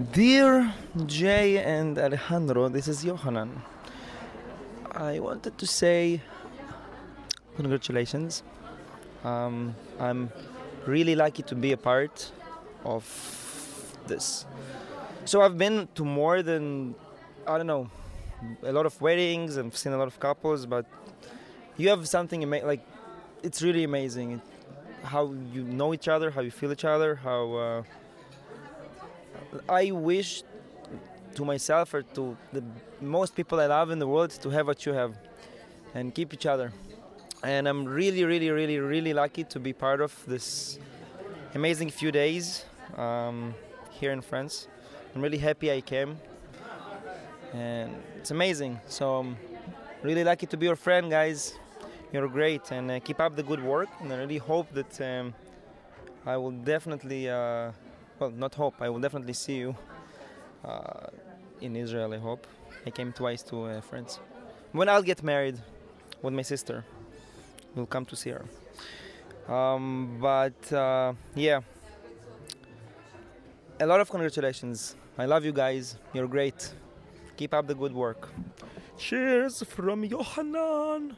Dear Jay and Alejandro, this is Yohanan. I wanted to say congratulations. Um, I'm really lucky to be a part of this. So I've been to more than I don't know a lot of weddings and seen a lot of couples, but you have something ama- like it's really amazing how you know each other, how you feel each other, how. Uh, I wish to myself or to the most people I love in the world to have what you have and keep each other. And I'm really, really, really, really lucky to be part of this amazing few days um, here in France. I'm really happy I came, and it's amazing. So I'm really lucky to be your friend, guys. You're great, and uh, keep up the good work. And I really hope that um, I will definitely. Uh, well, not hope. I will definitely see you uh, in Israel. I hope. I came twice to uh, France. When I'll get married with my sister, we'll come to see her. Um, but uh, yeah, a lot of congratulations. I love you guys. You're great. Keep up the good work. Cheers from Yohanan.